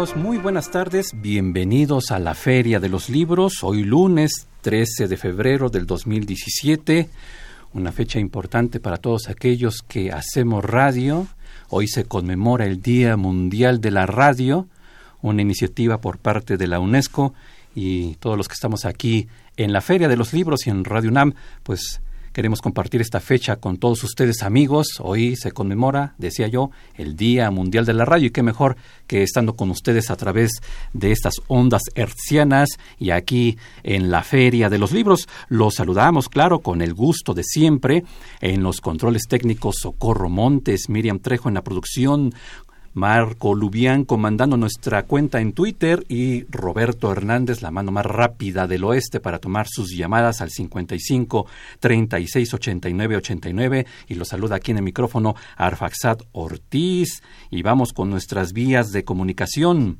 Muy buenas tardes, bienvenidos a la Feria de los Libros, hoy lunes 13 de febrero del 2017, una fecha importante para todos aquellos que hacemos radio. Hoy se conmemora el Día Mundial de la Radio, una iniciativa por parte de la UNESCO. Y todos los que estamos aquí en la Feria de los Libros y en Radio UNAM, pues Queremos compartir esta fecha con todos ustedes amigos. Hoy se conmemora, decía yo, el Día Mundial de la Radio y qué mejor que estando con ustedes a través de estas ondas hertzianas y aquí en la Feria de los Libros. Los saludamos, claro, con el gusto de siempre. En los controles técnicos Socorro Montes, Miriam Trejo en la producción, Marco Lubián comandando nuestra cuenta en Twitter y Roberto Hernández, la mano más rápida del oeste para tomar sus llamadas al 55 36 89 89 y lo saluda aquí en el micrófono Arfaxat Ortiz y vamos con nuestras vías de comunicación.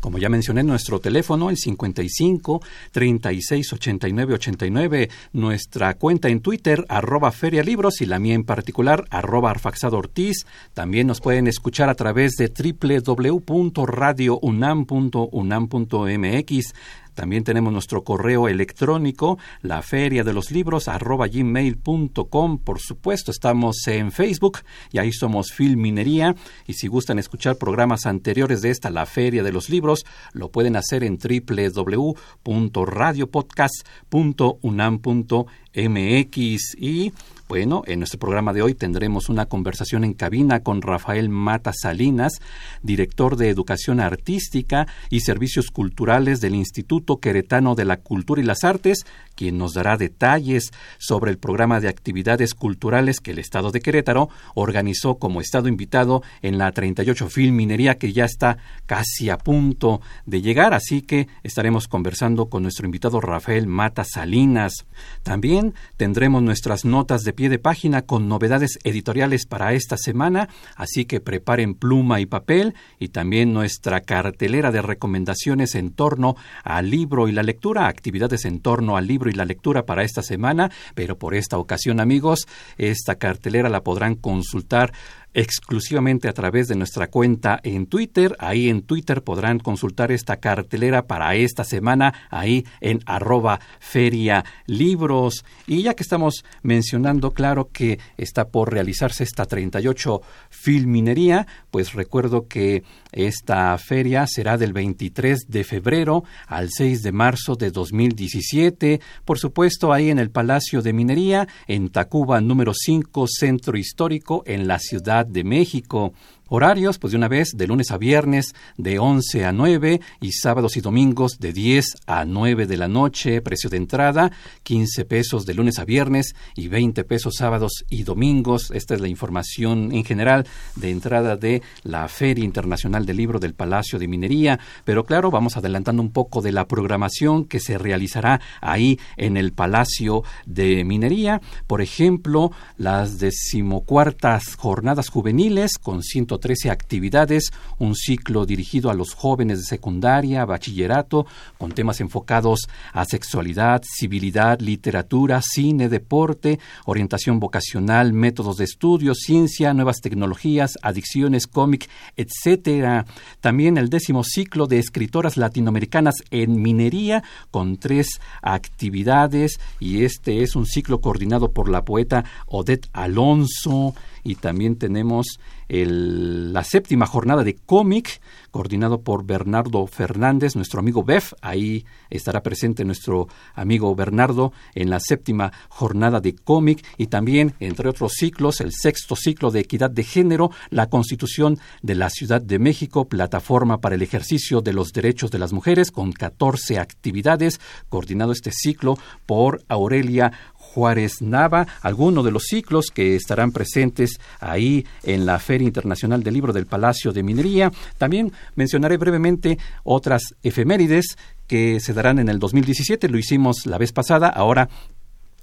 Como ya mencioné, nuestro teléfono, el 55 36 89 89, nuestra cuenta en Twitter, arroba ferialibros y la mía en particular, arroba arfaxado ortiz. También nos pueden escuchar a través de www.radiounam.unam.mx también tenemos nuestro correo electrónico, la feria de los libros, gmail.com. Por supuesto, estamos en Facebook y ahí somos Filminería. Y si gustan escuchar programas anteriores de esta, la feria de los libros, lo pueden hacer en www.radiopodcast.unam.mx. Y bueno, en nuestro programa de hoy tendremos una conversación en cabina con Rafael Mata Salinas, director de Educación Artística y Servicios Culturales del Instituto Queretano de la Cultura y las Artes, quien nos dará detalles sobre el programa de actividades culturales que el Estado de Querétaro organizó como Estado invitado en la 38 Film Minería que ya está casi a punto de llegar, así que estaremos conversando con nuestro invitado Rafael Mata Salinas. También tendremos nuestras notas de pie de página con novedades editoriales para esta semana, así que preparen pluma y papel y también nuestra cartelera de recomendaciones en torno al libro y la lectura, actividades en torno al libro y la lectura para esta semana, pero por esta ocasión amigos, esta cartelera la podrán consultar exclusivamente a través de nuestra cuenta en Twitter. Ahí en Twitter podrán consultar esta cartelera para esta semana, ahí en arroba feria libros. Y ya que estamos mencionando, claro que está por realizarse esta 38 Filminería, pues recuerdo que esta feria será del 23 de febrero al 6 de marzo de 2017. Por supuesto, ahí en el Palacio de Minería, en Tacuba número 5, Centro Histórico, en la Ciudad de México. Horarios, pues de una vez, de lunes a viernes, de 11 a 9 y sábados y domingos de 10 a 9 de la noche. Precio de entrada, 15 pesos de lunes a viernes y 20 pesos sábados y domingos. Esta es la información en general de entrada de la Feria Internacional del Libro del Palacio de Minería. Pero claro, vamos adelantando un poco de la programación que se realizará ahí en el Palacio de Minería. Por ejemplo, las decimocuartas jornadas juveniles con 130 13 actividades, un ciclo dirigido a los jóvenes de secundaria, bachillerato, con temas enfocados a sexualidad, civilidad, literatura, cine, deporte, orientación vocacional, métodos de estudio, ciencia, nuevas tecnologías, adicciones, cómic, etcétera. También el décimo ciclo de escritoras latinoamericanas en minería, con tres actividades, y este es un ciclo coordinado por la poeta Odette Alonso, y también tenemos la séptima jornada de cómic, coordinado por Bernardo Fernández, nuestro amigo Bef. Ahí estará presente nuestro amigo Bernardo en la séptima jornada de cómic y también, entre otros ciclos, el sexto ciclo de equidad de género, la Constitución de la Ciudad de México, plataforma para el ejercicio de los derechos de las mujeres, con 14 actividades, coordinado este ciclo por Aurelia Juárez Nava, algunos de los ciclos que estarán presentes ahí en la Feria Internacional del Libro del Palacio de Minería. También mencionaré brevemente otras efemérides que se darán en el 2017, lo hicimos la vez pasada, ahora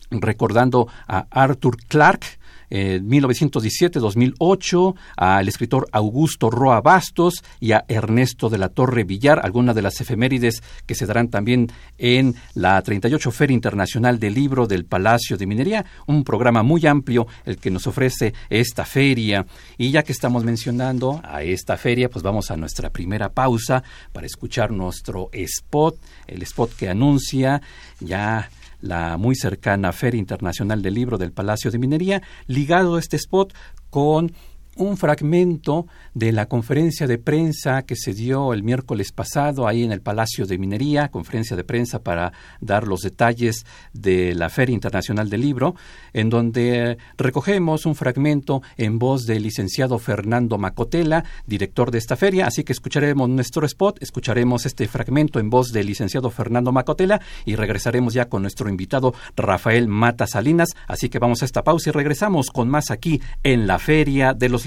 recordando a Arthur Clarke, en 1917-2008, al escritor Augusto Roa Bastos y a Ernesto de la Torre Villar, algunas de las efemérides que se darán también en la 38 Feria Internacional del Libro del Palacio de Minería, un programa muy amplio el que nos ofrece esta feria. Y ya que estamos mencionando a esta feria, pues vamos a nuestra primera pausa para escuchar nuestro spot, el spot que anuncia ya la muy cercana Feria Internacional del Libro del Palacio de Minería, ligado a este spot con un fragmento de la conferencia de prensa que se dio el miércoles pasado ahí en el Palacio de Minería, conferencia de prensa para dar los detalles de la Feria Internacional del Libro, en donde recogemos un fragmento en voz del licenciado Fernando Macotela, director de esta feria, así que escucharemos nuestro spot, escucharemos este fragmento en voz del licenciado Fernando Macotela y regresaremos ya con nuestro invitado Rafael Mata Salinas, así que vamos a esta pausa y regresamos con más aquí en la Feria de los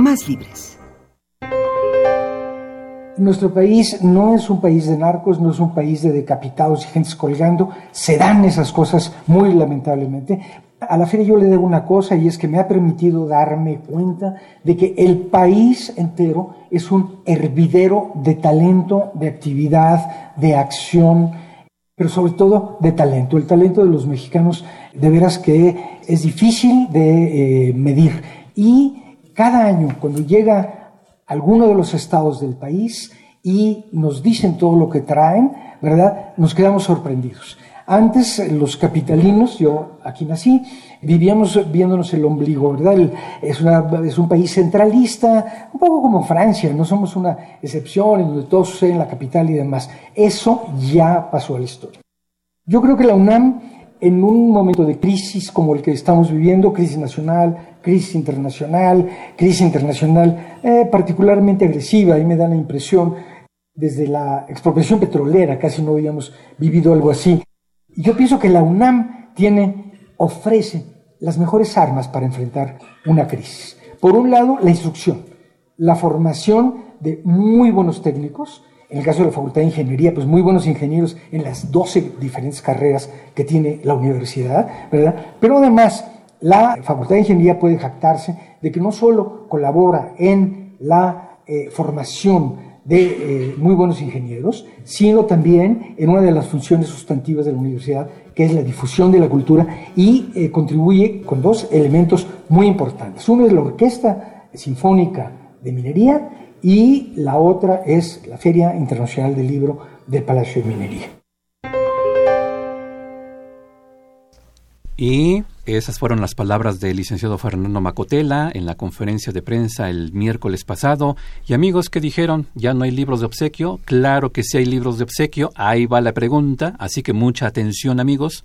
más libres. Nuestro país no es un país de narcos, no es un país de decapitados y gentes colgando. Se dan esas cosas muy lamentablemente. A la feria yo le debo una cosa y es que me ha permitido darme cuenta de que el país entero es un hervidero de talento, de actividad, de acción, pero sobre todo de talento. El talento de los mexicanos de veras que es difícil de eh, medir. Y cada año, cuando llega alguno de los estados del país y nos dicen todo lo que traen, ¿verdad? Nos quedamos sorprendidos. Antes, los capitalinos, yo aquí nací, vivíamos viéndonos el ombligo, ¿verdad? es, es, un país centralista, un poco como Francia, no somos una excepción en donde todo sucede en la capital y demás. Eso ya pasó a la historia. Yo creo que la UNAM, en un momento de crisis como el que estamos viviendo, crisis nacional, crisis internacional, crisis internacional eh, particularmente agresiva, y me da la impresión, desde la expropiación petrolera, casi no habíamos vivido algo así. Yo pienso que la UNAM tiene, ofrece las mejores armas para enfrentar una crisis. Por un lado, la instrucción, la formación de muy buenos técnicos, en el caso de la Facultad de Ingeniería, pues muy buenos ingenieros en las 12 diferentes carreras que tiene la universidad, ¿verdad? Pero además, la Facultad de Ingeniería puede jactarse de que no solo colabora en la eh, formación de eh, muy buenos ingenieros, sino también en una de las funciones sustantivas de la universidad, que es la difusión de la cultura, y eh, contribuye con dos elementos muy importantes. Uno es la Orquesta Sinfónica de Minería y la otra es la Feria Internacional del Libro del Palacio de Minería. Y esas fueron las palabras del licenciado Fernando Macotela en la conferencia de prensa el miércoles pasado. Y amigos, ¿qué dijeron? ¿Ya no hay libros de obsequio? Claro que sí hay libros de obsequio. Ahí va la pregunta. Así que mucha atención, amigos.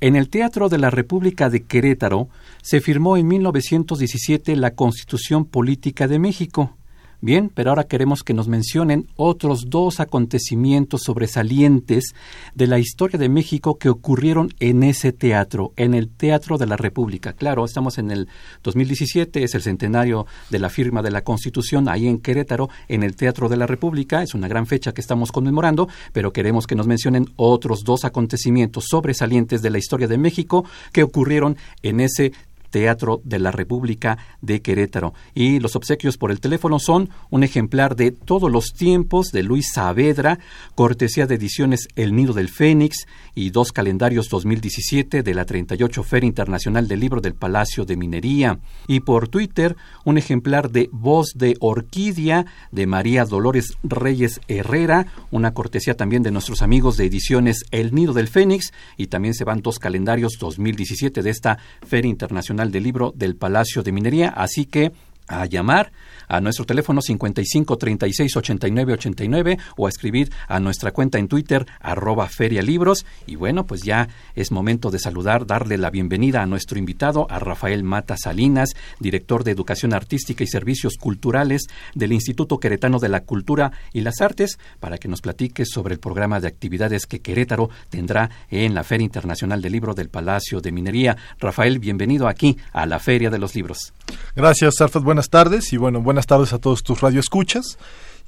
En el Teatro de la República de Querétaro se firmó en 1917 la Constitución Política de México. Bien, pero ahora queremos que nos mencionen otros dos acontecimientos sobresalientes de la historia de México que ocurrieron en ese teatro, en el Teatro de la República. Claro, estamos en el 2017, es el centenario de la firma de la Constitución ahí en Querétaro, en el Teatro de la República. Es una gran fecha que estamos conmemorando, pero queremos que nos mencionen otros dos acontecimientos sobresalientes de la historia de México que ocurrieron en ese Teatro de la República de Querétaro. Y los obsequios por el teléfono son un ejemplar de Todos los tiempos de Luis Saavedra, cortesía de ediciones El Nido del Fénix y dos calendarios 2017 de la 38 Feria Internacional del Libro del Palacio de Minería. Y por Twitter, un ejemplar de Voz de Orquídea de María Dolores Reyes Herrera, una cortesía también de nuestros amigos de ediciones El Nido del Fénix y también se van dos calendarios 2017 de esta Feria Internacional del Libro del Palacio de Minería. Así que a llamar a nuestro teléfono 55 36 89 89 o a escribir a nuestra cuenta en Twitter arroba ferialibros y bueno pues ya es momento de saludar darle la bienvenida a nuestro invitado a Rafael Mata Salinas director de Educación Artística y Servicios Culturales del Instituto Queretano de la Cultura y las Artes para que nos platique sobre el programa de actividades que Querétaro tendrá en la Feria Internacional del Libro del Palacio de Minería. Rafael bienvenido aquí a la Feria de los Libros. Gracias Arfad tardes y bueno buenas tardes a todos tus radioescuchas.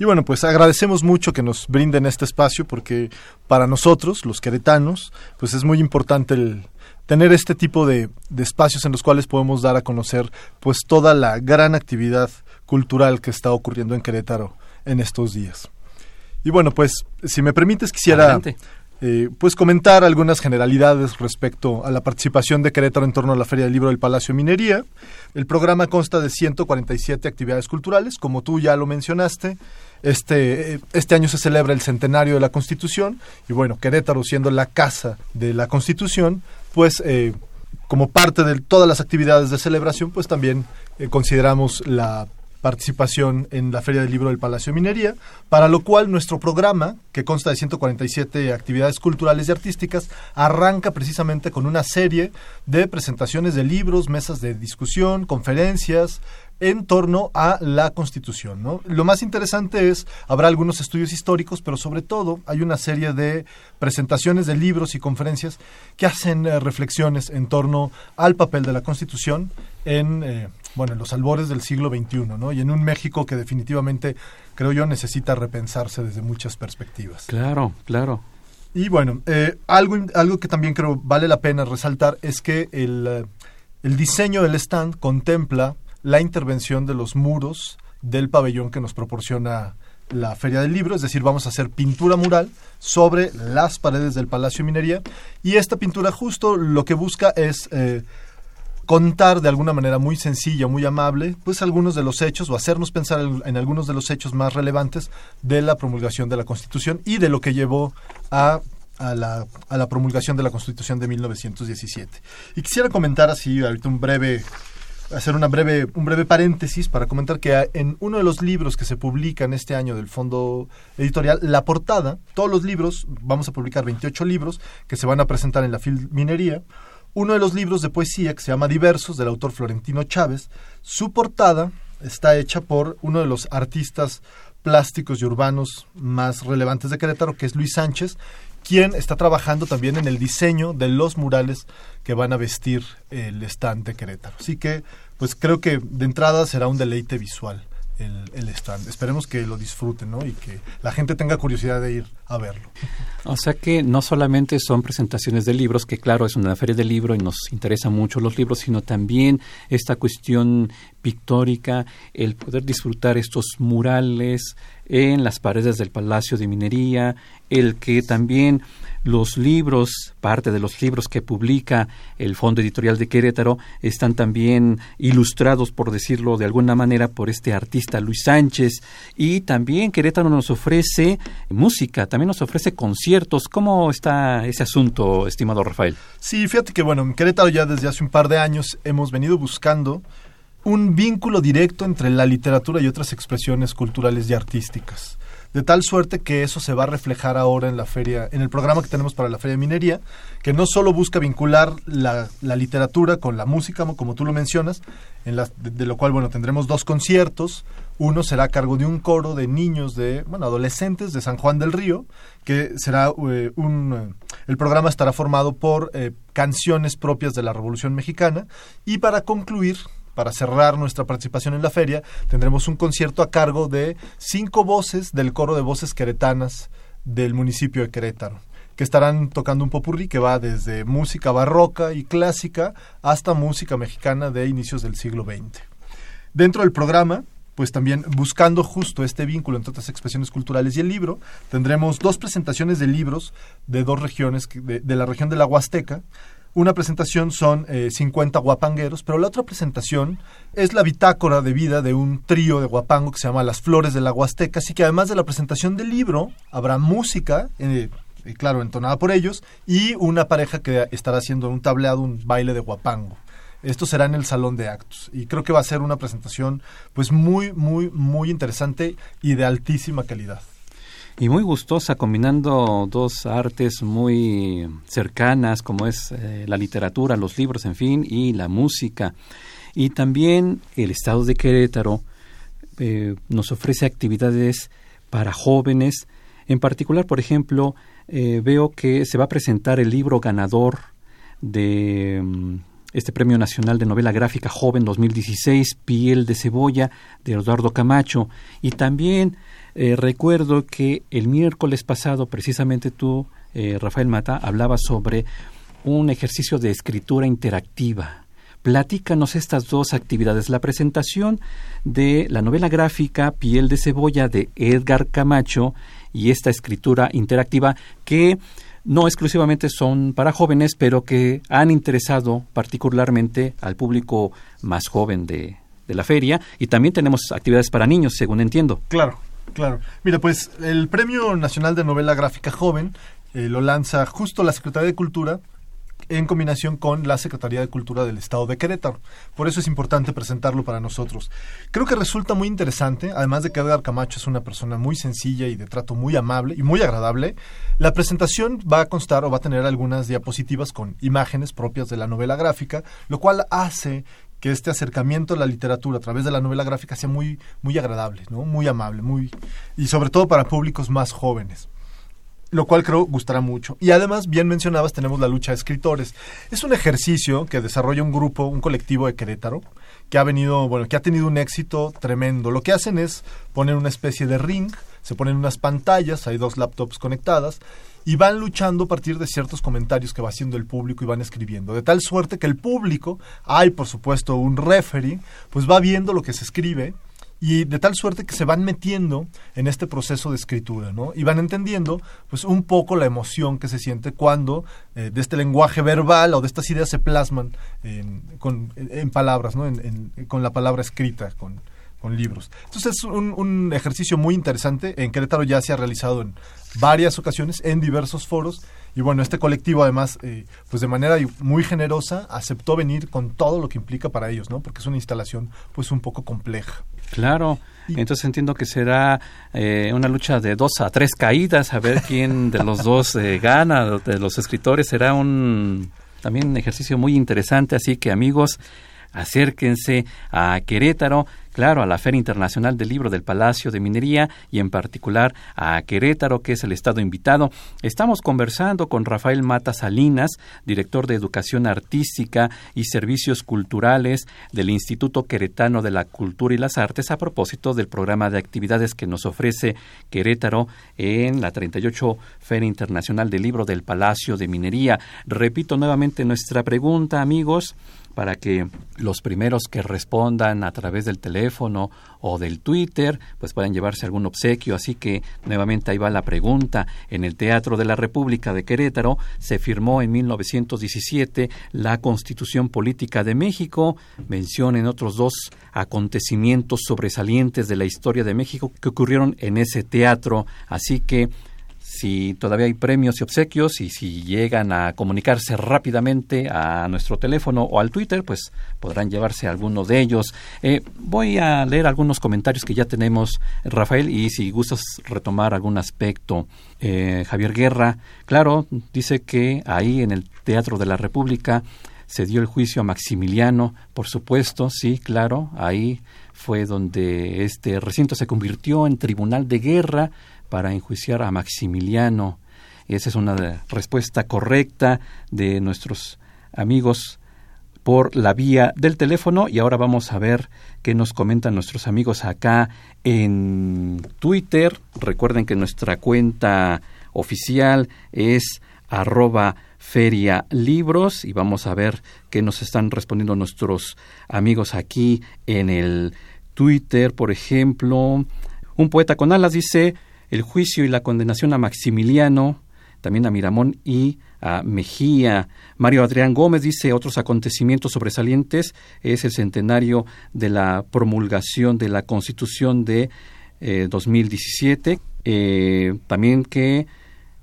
Y bueno, pues agradecemos mucho que nos brinden este espacio porque para nosotros, los queretanos, pues es muy importante el tener este tipo de, de, espacios en los cuales podemos dar a conocer pues toda la gran actividad cultural que está ocurriendo en Querétaro en estos días. Y bueno, pues si me permites quisiera. Eh, pues comentar algunas generalidades respecto a la participación de Querétaro en torno a la Feria del Libro del Palacio Minería. El programa consta de 147 actividades culturales, como tú ya lo mencionaste. Este, eh, este año se celebra el centenario de la Constitución y bueno, Querétaro siendo la casa de la Constitución, pues eh, como parte de todas las actividades de celebración, pues también consideramos la participación en la Feria del Libro del Palacio de Minería, para lo cual nuestro programa, que consta de 147 actividades culturales y artísticas, arranca precisamente con una serie de presentaciones de libros, mesas de discusión, conferencias, en torno a la Constitución. Lo más interesante es, habrá algunos estudios históricos, pero sobre todo hay una serie de presentaciones de libros y conferencias que hacen eh, reflexiones en torno al papel de la Constitución en, eh, bueno, en los albores del siglo XXI, ¿no? Y en un México que definitivamente, creo yo, necesita repensarse desde muchas perspectivas. Claro, claro. Y bueno, eh, algo, algo que también creo vale la pena resaltar es que el, eh, el diseño del stand contempla la intervención de los muros del pabellón que nos proporciona la Feria del Libro, es decir, vamos a hacer pintura mural sobre las paredes del Palacio Minería y esta pintura justo lo que busca es eh, contar de alguna manera muy sencilla, muy amable, pues algunos de los hechos o hacernos pensar en, algunos de los hechos más relevantes de la promulgación de la Constitución y de lo que llevó a la, promulgación de la Constitución de 1917. Y quisiera comentar así ahorita un breve hacer una breve un breve paréntesis para comentar que en uno de los libros que se publican este año del Fondo Editorial, la portada, todos los libros, vamos a publicar 28 libros que se van a presentar en la Minería, uno de los libros de poesía que se llama Diversos, del autor Florentino Chávez. Su portada está hecha por uno de los artistas plásticos y urbanos más relevantes de Querétaro, que es Luis Sánchez, quien está trabajando también en el diseño de los murales que van a vestir el stand de Querétaro. Así que, pues creo que de entrada será un deleite visual el, stand. Esperemos que lo disfruten ¿no? y que la gente tenga curiosidad de ir a verlo. O sea que no solamente son presentaciones de libros, que claro es una feria de libro y nos interesan mucho los libros, sino también esta cuestión pictórica, el poder disfrutar estos murales en las paredes del Palacio de Minería, el que también los libros, parte de los libros que publica el Fondo Editorial de Querétaro, están también ilustrados, por decirlo de alguna manera, por este artista Luis Sánchez. Y también Querétaro nos ofrece música, también nos ofrece conciertos. ¿Cómo está ese asunto, estimado Rafael? Sí, fíjate que, bueno, en Querétaro ya desde hace un par de años hemos venido buscando un vínculo directo entre la literatura y otras expresiones culturales y artísticas de tal suerte que eso se va a reflejar ahora en la feria, en el programa que tenemos para la Feria de Minería, que no solo busca vincular la, literatura con la música, como tú lo mencionas, en de, lo cual, bueno, tendremos dos conciertos, uno será a cargo de un coro de niños de, bueno, adolescentes de San Juan del Río, que será eh, un... el programa estará formado por eh, canciones propias de la Revolución Mexicana. Y para concluir para cerrar nuestra participación en la feria, tendremos un concierto a cargo de cinco voces del coro de voces queretanas del municipio de Querétaro que estarán tocando un popurrí que va desde música barroca y clásica hasta música mexicana de inicios del siglo XX. Dentro del programa, pues también buscando justo este vínculo entre otras expresiones culturales y el libro, tendremos dos presentaciones de libros de dos regiones, de, de la región de la Huasteca, una presentación son 50 eh, guapangueros, pero la otra presentación es la bitácora de vida de un trío de guapango que se llama Las Flores de la Huasteca, así que además de la presentación del libro, habrá música, eh, eh, claro, entonada por ellos, y una pareja que estará haciendo un tableado, un baile de guapango. Esto será en el salón de actos. Y creo que va a ser una presentación pues muy muy muy interesante y de altísima calidad y muy gustosa, combinando dos artes muy cercanas, como es eh, la literatura, los libros, en fin, y la música. Y también el Estado de Querétaro eh, nos ofrece actividades para jóvenes. En particular, por ejemplo, eh, veo que se va a presentar el libro ganador de mm, este Premio Nacional de Novela Gráfica Joven 2016, Piel de Cebolla, de Eduardo Camacho, y también eh, recuerdo que el miércoles pasado, precisamente tú, eh, Rafael Mata, hablabas sobre un ejercicio de escritura interactiva. Platícanos estas dos actividades. La presentación de la novela gráfica Piel de Cebolla de Edgar Camacho y esta escritura interactiva que no exclusivamente son para jóvenes, pero que han interesado particularmente al público más joven de, de la feria. Y también tenemos actividades para niños, según entiendo. Claro, Claro. Mira, pues el Premio Nacional de Novela Gráfica Joven eh, lo lanza justo la Secretaría de Cultura en combinación con la Secretaría de Cultura del Estado de Querétaro. Por eso es importante presentarlo para nosotros. Creo que resulta muy interesante, además de que Edgar Camacho es una persona muy sencilla y de trato muy amable y muy agradable, la presentación va a constar o va a tener algunas diapositivas con imágenes propias de la novela gráfica, lo cual hace que este acercamiento a la literatura a través de la novela gráfica sea muy, muy agradable, ¿no? muy amable, muy y sobre todo para públicos más jóvenes lo cual creo gustará mucho. Y además, bien mencionabas, tenemos la lucha de escritores. Es un ejercicio que desarrolla un grupo, un colectivo de Querétaro, que ha venido, bueno, que ha tenido un éxito tremendo. Lo que hacen es poner una especie de ring, se ponen unas pantallas, hay dos laptops conectadas, y van luchando a partir de ciertos comentarios que va haciendo el público y van escribiendo. De tal suerte que el público, hay por supuesto un referee, pues va viendo lo que se escribe y de tal suerte que se van metiendo en este proceso de escritura, ¿no? Y van entendiendo, pues, un poco la emoción que se siente cuando eh, de este lenguaje verbal o de estas ideas se plasman en, con, en palabras, ¿no? con la palabra escrita, con, con libros. Entonces es un, un, ejercicio muy interesante. En Querétaro ya se ha realizado en varias ocasiones, en diversos foros. Y bueno, este colectivo además, eh, pues de manera muy generosa, aceptó venir con todo lo que implica para ellos, ¿no? Porque es una instalación pues un poco compleja. Claro. Entonces entiendo que será eh, una lucha de dos a tres caídas, a ver quién de los dos eh, gana, de los escritores. Será un también un ejercicio muy interesante, así que amigos, acérquense a Querétaro claro, a la Feria Internacional del Libro del Palacio de Minería y en particular a Querétaro, que es el estado invitado. Estamos conversando con Rafael Mata Salinas, director de Educación Artística y Servicios Culturales del Instituto Queretano de la Cultura y las Artes, a propósito del programa de actividades que nos ofrece Querétaro en la 38 Feria Internacional del Libro del Palacio de Minería. Repito nuevamente nuestra pregunta, amigos para que los primeros que respondan a través del teléfono o del Twitter, pues puedan llevarse algún obsequio. Así que nuevamente ahí va la pregunta. En el Teatro de la República de Querétaro se firmó en 1917 la Constitución Política de México. Mencionen otros dos acontecimientos sobresalientes de la historia de México que ocurrieron en ese teatro. Así que si todavía hay premios y obsequios y si llegan a comunicarse rápidamente a nuestro teléfono o al Twitter, pues podrán llevarse alguno de ellos. Eh, voy a leer algunos comentarios que ya tenemos, Rafael, y si gustas retomar algún aspecto. Eh, Javier Guerra, claro, dice que ahí en el Teatro de la República se dio el juicio a Maximiliano, por supuesto, sí, claro, ahí fue donde este recinto se convirtió en tribunal de guerra para enjuiciar a Maximiliano. Esa es una respuesta correcta de nuestros amigos por la vía del teléfono y ahora vamos a ver qué nos comentan nuestros amigos acá en Twitter. Recuerden que nuestra cuenta oficial es arroba feria libros y vamos a ver qué nos están respondiendo nuestros amigos aquí en el Twitter, por ejemplo. Un poeta con alas dice el juicio y la condenación a Maximiliano, también a Miramón y a Mejía. Mario Adrián Gómez dice otros acontecimientos sobresalientes es el centenario de la promulgación de la Constitución de 2017. Eh, eh, también que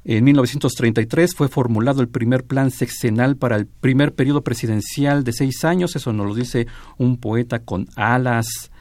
en 1933 fue formulado el primer plan sexenal para el primer periodo presidencial de seis años. Eso nos lo dice un poeta con alas.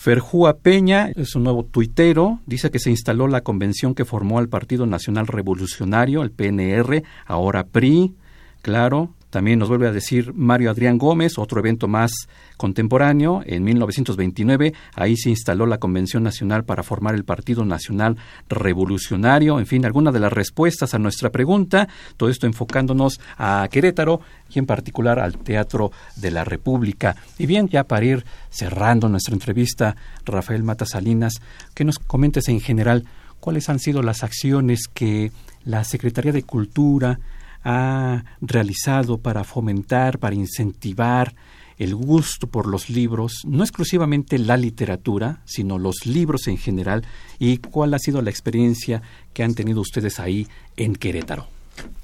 Ferjúa Peña es un nuevo tuitero, dice que se instaló la convención que formó al Partido Nacional Revolucionario, el PNR, ahora PRI, claro, también nos vuelve a decir Mario Adrián Gómez, otro evento más contemporáneo, en 1929, ahí se instaló la Convención Nacional para formar el Partido Nacional Revolucionario, en fin, algunas de las respuestas a nuestra pregunta, todo esto enfocándonos a Querétaro y en particular al Teatro de la República. Y bien, ya para ir cerrando nuestra entrevista, Rafael Mata Salinas, que nos comentes en general cuáles han sido las acciones que la Secretaría de Cultura, ha realizado para fomentar, para incentivar el gusto por los libros, no exclusivamente la literatura, sino los libros en general, y cuál ha sido la experiencia que han tenido ustedes ahí en Querétaro.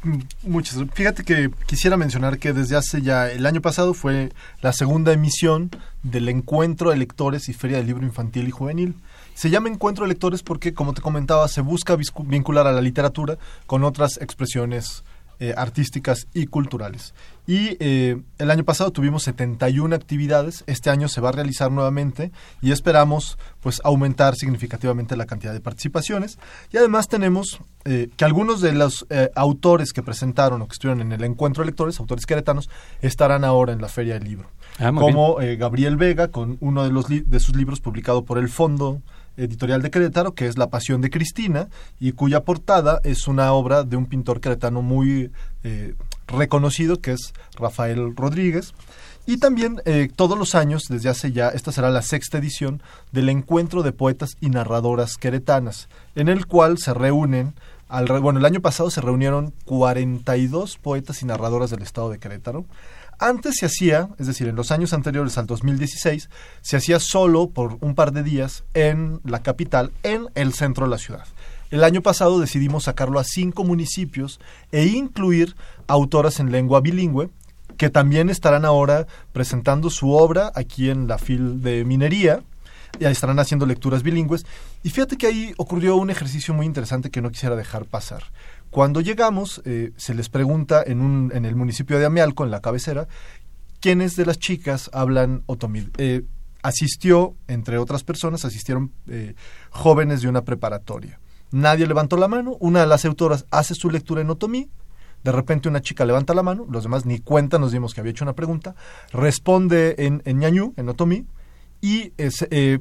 Mm, muchas. Fíjate que quisiera mencionar que desde hace ya el año pasado fue la segunda emisión del Encuentro de Lectores y Feria del Libro Infantil y Juvenil. Se llama Encuentro de Lectores porque, como te comentaba, se busca vincular a la literatura con otras expresiones eh, artísticas y culturales. Y eh, el año pasado tuvimos 71 actividades, este año se va a realizar nuevamente y esperamos pues aumentar significativamente la cantidad de participaciones. Y además tenemos eh, que algunos de los autores que presentaron o que estuvieron en el encuentro de lectores, autores queretanos, estarán ahora en la Feria del Libro. Ah, como Gabriel Vega con uno de, los de sus libros publicado por el Fondo editorial de Querétaro, que es La Pasión de Cristina, y cuya portada es una obra de un pintor queretano muy eh, reconocido, que es Rafael Rodríguez. Y también eh, todos los años, desde hace ya, esta será la sexta edición del Encuentro de Poetas y Narradoras Queretanas, en el cual se reúnen, al, bueno, el año pasado se reunieron 42 poetas y narradoras del estado de Querétaro, antes se hacía, es decir, en los años anteriores al 2016, se hacía solo por un par de días en la capital, en el centro de la ciudad. El año pasado decidimos sacarlo a cinco municipios e incluir autoras en lengua bilingüe, que también estarán ahora presentando su obra aquí en la FIL de Minería, y estarán haciendo lecturas bilingües. Y fíjate que ahí ocurrió un ejercicio muy interesante que no quisiera dejar pasar. Cuando llegamos, eh, se les pregunta en, el municipio de Amialco, en la cabecera, quiénes de las chicas hablan otomí. Eh, asistió, entre otras personas, asistieron eh, jóvenes de una preparatoria. Nadie levantó la mano, una de las autoras hace su lectura en otomí, de repente una chica levanta la mano, los demás ni cuenta nos dimos que había hecho una pregunta, responde en, en ñañú, en otomí, y eh,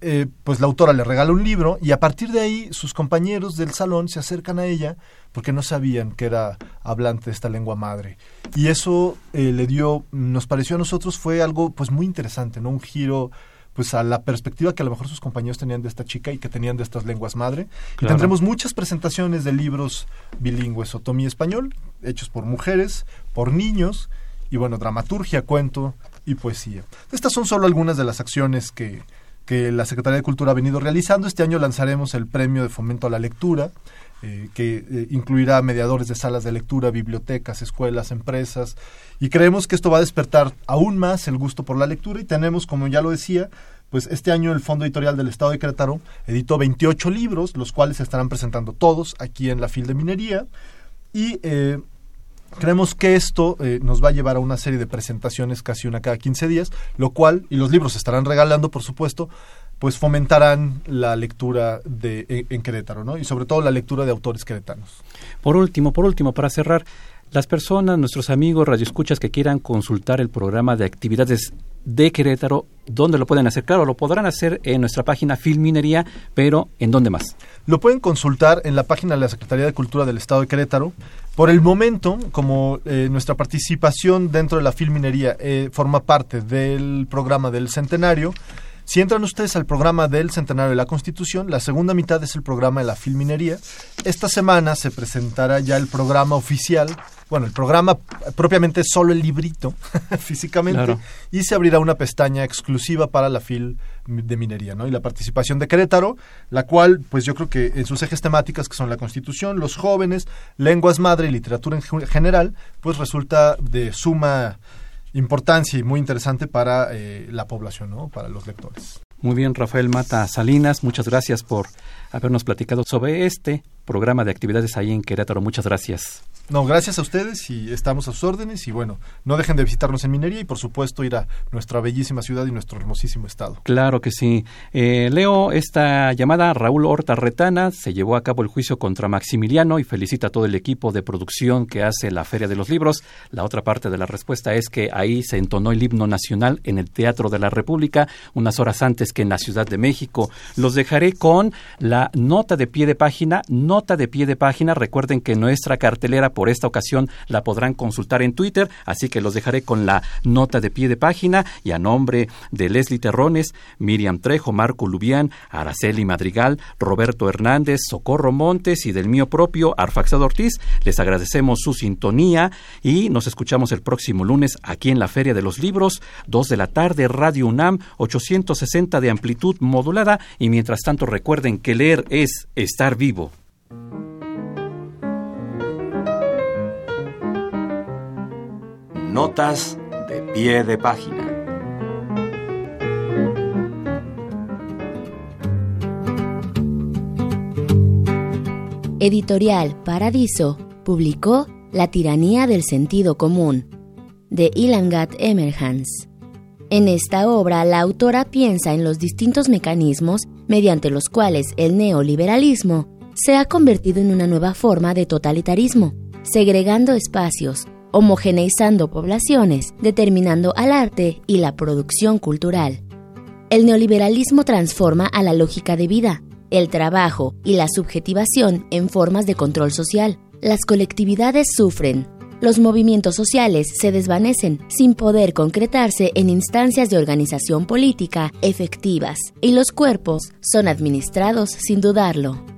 eh, pues la autora le regala un libro y a partir de ahí sus compañeros del salón se acercan a ella porque no sabían que era hablante de esta lengua madre. Y eso eh, le dio, nos pareció a nosotros fue algo pues muy interesante, ¿no? Un giro pues a la perspectiva que a lo mejor sus compañeros tenían de esta chica y que tenían de estas lenguas madre. Y tendremos muchas presentaciones de libros bilingües otomí español, hechos por mujeres, por niños, y bueno, dramaturgia, cuento y poesía. Estas son solo algunas de las acciones que, que la Secretaría de Cultura ha venido realizando. Este año lanzaremos el Premio de Fomento a la Lectura, eh, que eh, incluirá mediadores de salas de lectura, bibliotecas, escuelas, empresas, y creemos que esto va a despertar aún más el gusto por la lectura y tenemos, como ya lo decía, pues este año el Fondo Editorial del Estado de Querétaro editó 28 libros, los cuales se estarán presentando todos aquí en la FIL de Minería, y eh, Creemos que esto eh, nos va a llevar a una serie de presentaciones casi una cada 15 días, lo cual, y los libros se estarán regalando, por supuesto, pues fomentarán la lectura de, en, Querétaro, ¿no? Y sobre todo la lectura de autores queretanos. Por último, por último, para cerrar, las personas, nuestros amigos radioescuchas que quieran consultar el programa de actividades de Querétaro, ¿dónde lo pueden hacer? Claro, lo podrán hacer en nuestra página Filminería, pero ¿en dónde más? Lo pueden consultar en la página de la Secretaría de Cultura del Estado de Querétaro. Por el momento, como eh, nuestra participación dentro de la Filminería eh, forma parte del programa del Centenario, Si entran ustedes al programa del Centenario de la Constitución, la segunda mitad es el programa de la filminería. Esta semana se presentará ya el programa oficial bueno, el programa propiamente es solo el librito físicamente y se abrirá una pestaña exclusiva para la FIL de minería, ¿no? Y la participación de Querétaro, la cual, pues yo creo que en sus ejes temáticas, que son la Constitución, los jóvenes, lenguas madre y literatura en general, pues resulta de suma importancia y muy interesante para eh, la población, ¿no? Para los lectores. Muy bien, Rafael Mata Salinas, muchas gracias por habernos platicado sobre este programa de actividades ahí en Querétaro. Muchas gracias. No, gracias a ustedes y estamos a sus órdenes y bueno, no dejen de visitarnos en Minería y por supuesto ir a nuestra bellísima ciudad y nuestro hermosísimo estado. Claro que sí. Eh, leo esta llamada. Raúl Horta Retana se llevó a cabo el juicio contra Maximiliano y felicita a todo el equipo de producción que hace la Feria de los Libros. La otra parte de la respuesta es que ahí se entonó el himno nacional en el Teatro de la República unas horas antes que en la Ciudad de México. Los dejaré con la nota de pie de página. Nota de pie de página. Recuerden que nuestra cartelera por esta ocasión la podrán consultar en Twitter, así que los dejaré con la nota de pie de página y a nombre de Leslie Terrones, Miriam Trejo, Marco Lubián, Araceli Madrigal, Roberto Hernández, Socorro Montes y del mío propio, Arfaxado Ortiz, les agradecemos su sintonía y nos escuchamos el próximo lunes aquí en la Feria de los Libros, 2 de la tarde, Radio UNAM, 860 de amplitud modulada y mientras tanto recuerden que leer es estar vivo. Notas de pie de página. Editorial Paradiso publicó La tiranía del sentido común, de Ilangat Emerhans. En esta obra, la autora piensa en los distintos mecanismos mediante los cuales el neoliberalismo se ha convertido en una nueva forma de totalitarismo, segregando espacios, homogeneizando poblaciones, determinando al arte y la producción cultural. El neoliberalismo transforma a la lógica de vida, el trabajo y la subjetivación en formas de control social. Las colectividades sufren, los movimientos sociales se desvanecen sin poder concretarse en instancias de organización política efectivas y los cuerpos son administrados sin dudarlo.